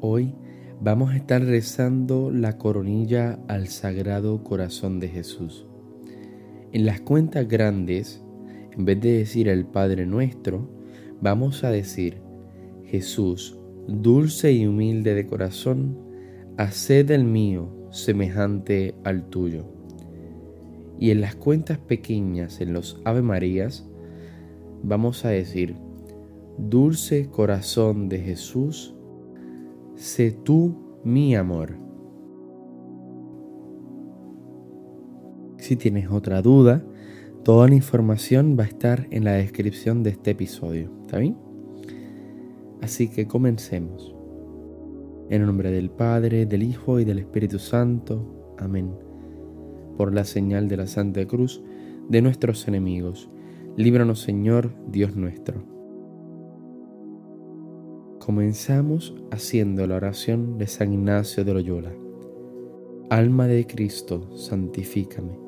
Hoy vamos a estar rezando la coronilla al Sagrado Corazón de Jesús. En las cuentas grandes, en vez de decir el Padre nuestro, vamos a decir, Jesús, dulce y humilde de corazón, haced el mío semejante al tuyo. Y en las cuentas pequeñas, en los Ave Marías, vamos a decir, dulce corazón de Jesús, sé tú mi amor. Si tienes otra duda, toda la información va a estar en la descripción de este episodio, ¿está bien? Así que comencemos. En el nombre del Padre, del Hijo y del Espíritu Santo. Amén. Por la señal de la Santa Cruz de nuestros enemigos, líbranos Señor, Dios nuestro Comenzamos haciendo la oración de San Ignacio de Loyola. Alma de Cristo, santifícame.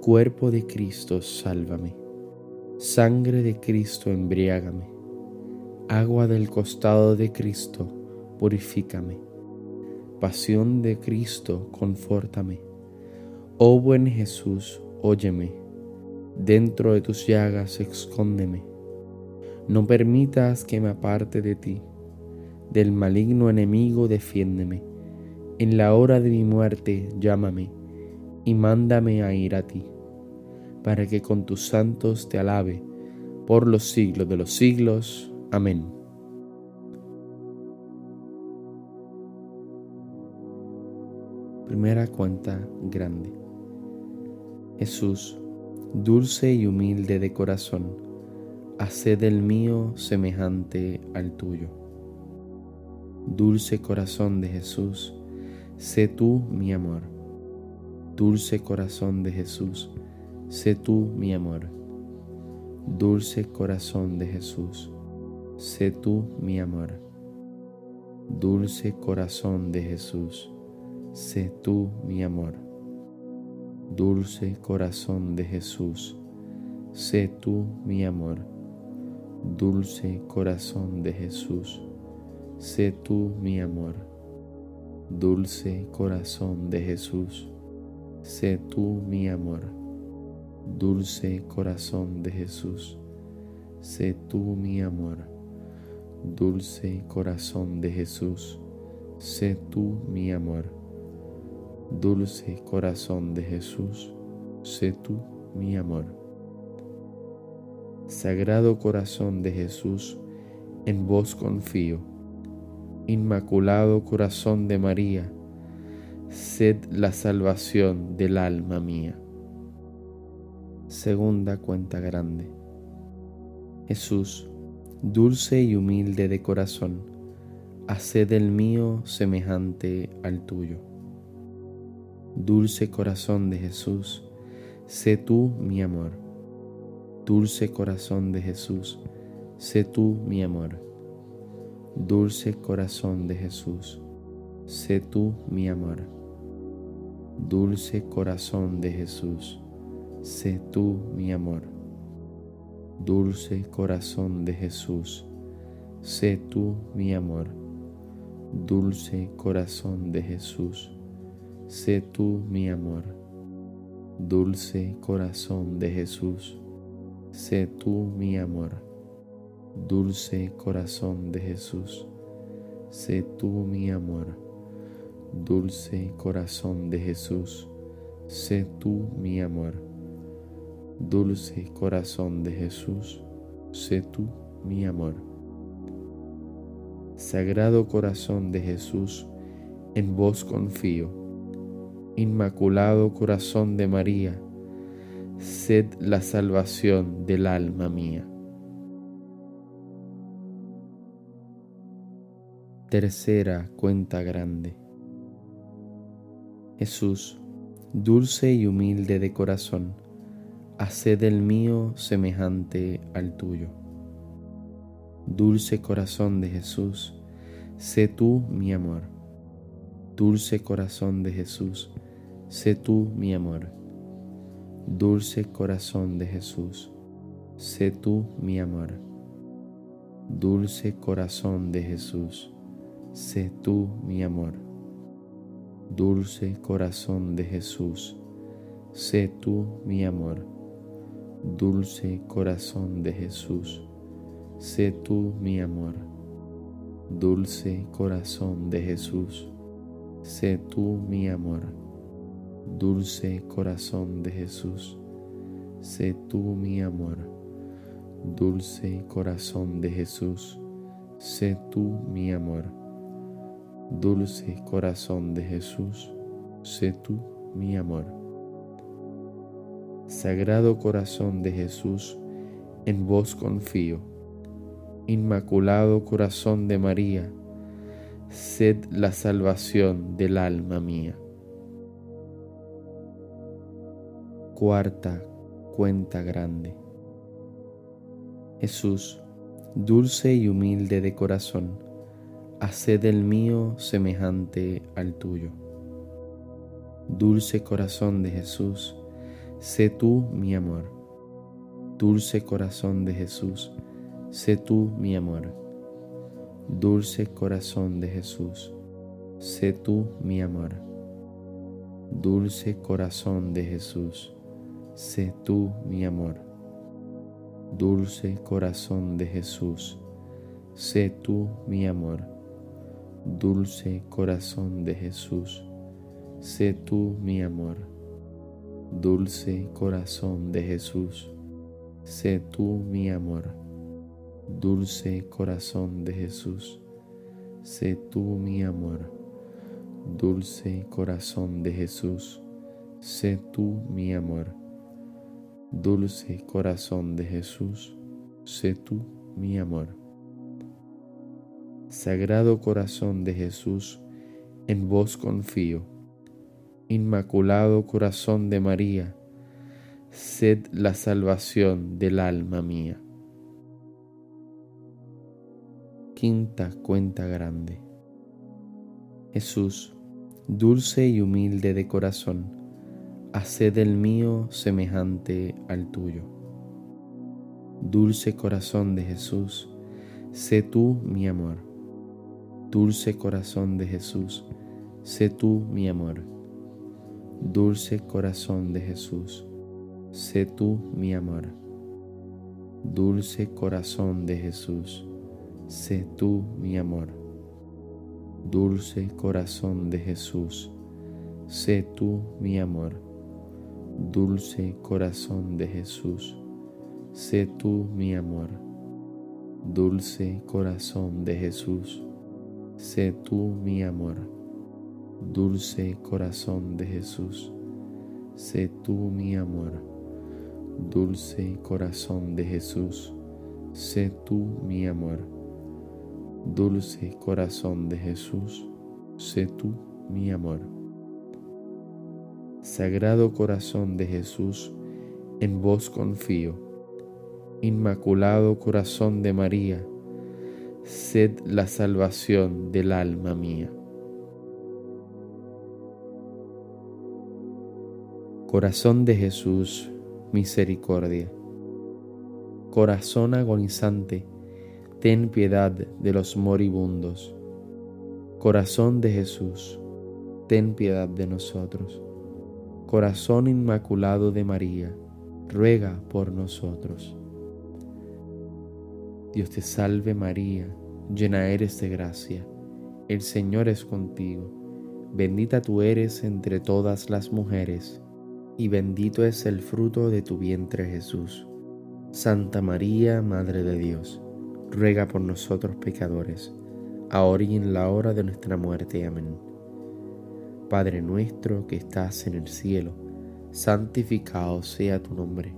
Cuerpo de Cristo, sálvame. Sangre de Cristo, embriágame. Agua del costado de Cristo, purifícame. Pasión de Cristo, confórtame. Oh buen Jesús, óyeme. Dentro de tus llagas, escóndeme. No permitas que me aparte de ti del maligno enemigo defiéndeme. En la hora de mi muerte llámame y mándame a ir a ti, para que con tus santos te alabe por los siglos de los siglos. Amén. Primera cuenta grande. Jesús, dulce y humilde de corazón, haced el mío semejante al tuyo. Dulce corazón de Jesús, sé tú mi amor. Dulce corazón de Jesús, sé tú mi amor. Dulce corazón de Jesús, sé tú mi amor. Dulce corazón de Jesús, sé tú mi amor. Dulce corazón de Jesús, sé tú mi amor. Dulce corazón de Jesús sé tú mi amor. Dulce corazón de Jesús, sé tú mi amor. Dulce corazón de Jesús, sé tú mi amor. Dulce corazón de Jesús, sé tú mi amor. Dulce corazón de Jesús, sé tú mi amor. Sagrado corazón de Jesús, en vos confío Inmaculado Corazón de María, sed la salvación del alma mía. Segunda cuenta grande. Jesús, dulce y humilde de corazón, haced el mío semejante al tuyo. Dulce corazón de Jesús, sé tú mi amor. Dulce corazón de Jesús, sé tú mi amor Dulce corazón de Jesús, sé tú mi amor. Dulce corazón de Jesús, sé tú mi amor. Dulce corazón de Jesús, sé tú mi amor. Dulce corazón de Jesús, sé tú mi amor. Dulce corazón de Jesús, sé tú mi amor Dulce corazón de Jesús, sé tú mi amor. Dulce corazón de Jesús, sé tú mi amor. Dulce corazón de Jesús, sé tú mi amor. Sagrado corazón de Jesús, en vos confío. Inmaculado corazón de María, sed la salvación del alma mía. Tercera cuenta grande. Jesús, dulce y humilde de corazón, haced el mío semejante al tuyo. Dulce corazón de Jesús, sé tú mi amor. Dulce corazón de Jesús, sé tú mi amor. Dulce corazón de Jesús, sé tú mi amor. Dulce corazón de Jesús, sé tú mi amor. Dulce corazón de Jesús, sé tú mi amor. Dulce corazón de Jesús, sé tú mi amor. Dulce corazón de Jesús, sé tú mi amor. Dulce corazón de Jesús, sé tú mi amor. Dulce corazón de Jesús, sé tú mi amor. Dulce corazón de Jesús, sé tú mi amor. Sagrado corazón de Jesús, en vos confío. Inmaculado corazón de María, sed la salvación del alma mía. Cuarta cuenta grande. Jesús, dulce y humilde de corazón, haced el mío semejante al tuyo. Dulce corazón de Jesús, sé tú mi amor. Dulce corazón de Jesús, sé tú mi amor. Dulce corazón de Jesús, sé tú mi amor. Dulce corazón de Jesús, sé tú mi amor. Dulce corazón de Jesús, sé tú mi amor Dulce corazón de Jesús, sé tú mi amor. Dulce corazón de Jesús, sé tú mi amor. Dulce corazón de Jesús, sé tú mi amor. Dulce corazón de Jesús, sé tú mi amor. Dulce corazón de Jesús, sé tú mi amor. Sagrado Corazón de Jesús, en vos confío. Inmaculado Corazón de María, sed la salvación del alma mía. Quinta cuenta grande. Jesús, dulce y humilde de corazón, haced el mío semejante al tuyo. Dulce corazón de Jesús, sé tú mi amor Dulce corazón de Jesús, sé tú mi amor. Dulce corazón de Jesús, sé tú mi amor. Dulce corazón de Jesús, sé tú mi amor. Dulce corazón de Jesús, sé tú mi amor. Dulce corazón de Jesús, sé tú mi amor. Dulce corazón de Jesús, sé tú mi amor. Dulce corazón de Jesús, sé tú mi amor. Dulce corazón de Jesús, sé tú mi amor. Dulce corazón de Jesús, sé tú mi amor. Sagrado corazón de Jesús, en vos confío. Inmaculado corazón de María, sed la salvación del alma mía. Corazón de Jesús, misericordia. Corazón agonizante, ten piedad de los moribundos. Corazón de Jesús, ten piedad de nosotros. Corazón inmaculado de María, ruega por nosotros. Dios te salve María, llena eres de gracia, el Señor es contigo, bendita tú eres entre todas las mujeres, y bendito es el fruto de tu vientre Jesús. Santa María, Madre de Dios, ruega por nosotros pecadores, ahora y en la hora de nuestra muerte. Amén. Padre nuestro que estás en el cielo, santificado sea tu nombre,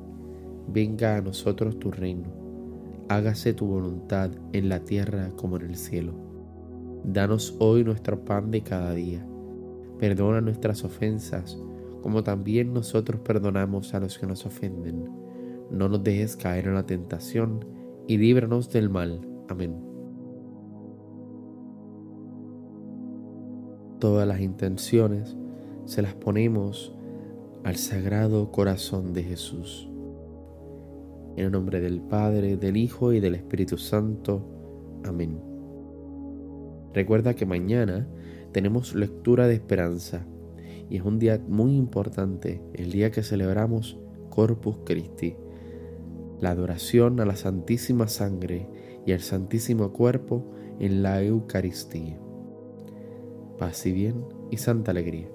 venga a nosotros tu reino hágase tu voluntad en la tierra como en el cielo. Danos hoy nuestro pan de cada día. Perdona nuestras ofensas, como también nosotros perdonamos a los que nos ofenden. No nos dejes caer en la tentación, y líbranos del mal. Amén. Todas las intenciones se las ponemos al Sagrado Corazón de Jesús. En el nombre del Padre, del Hijo y del Espíritu Santo. Amén. Recuerda que mañana tenemos lectura de esperanza y es un día muy importante, el día que celebramos Corpus Christi, la adoración a la Santísima Sangre y al Santísimo Cuerpo en la Eucaristía. Paz y bien y santa alegría.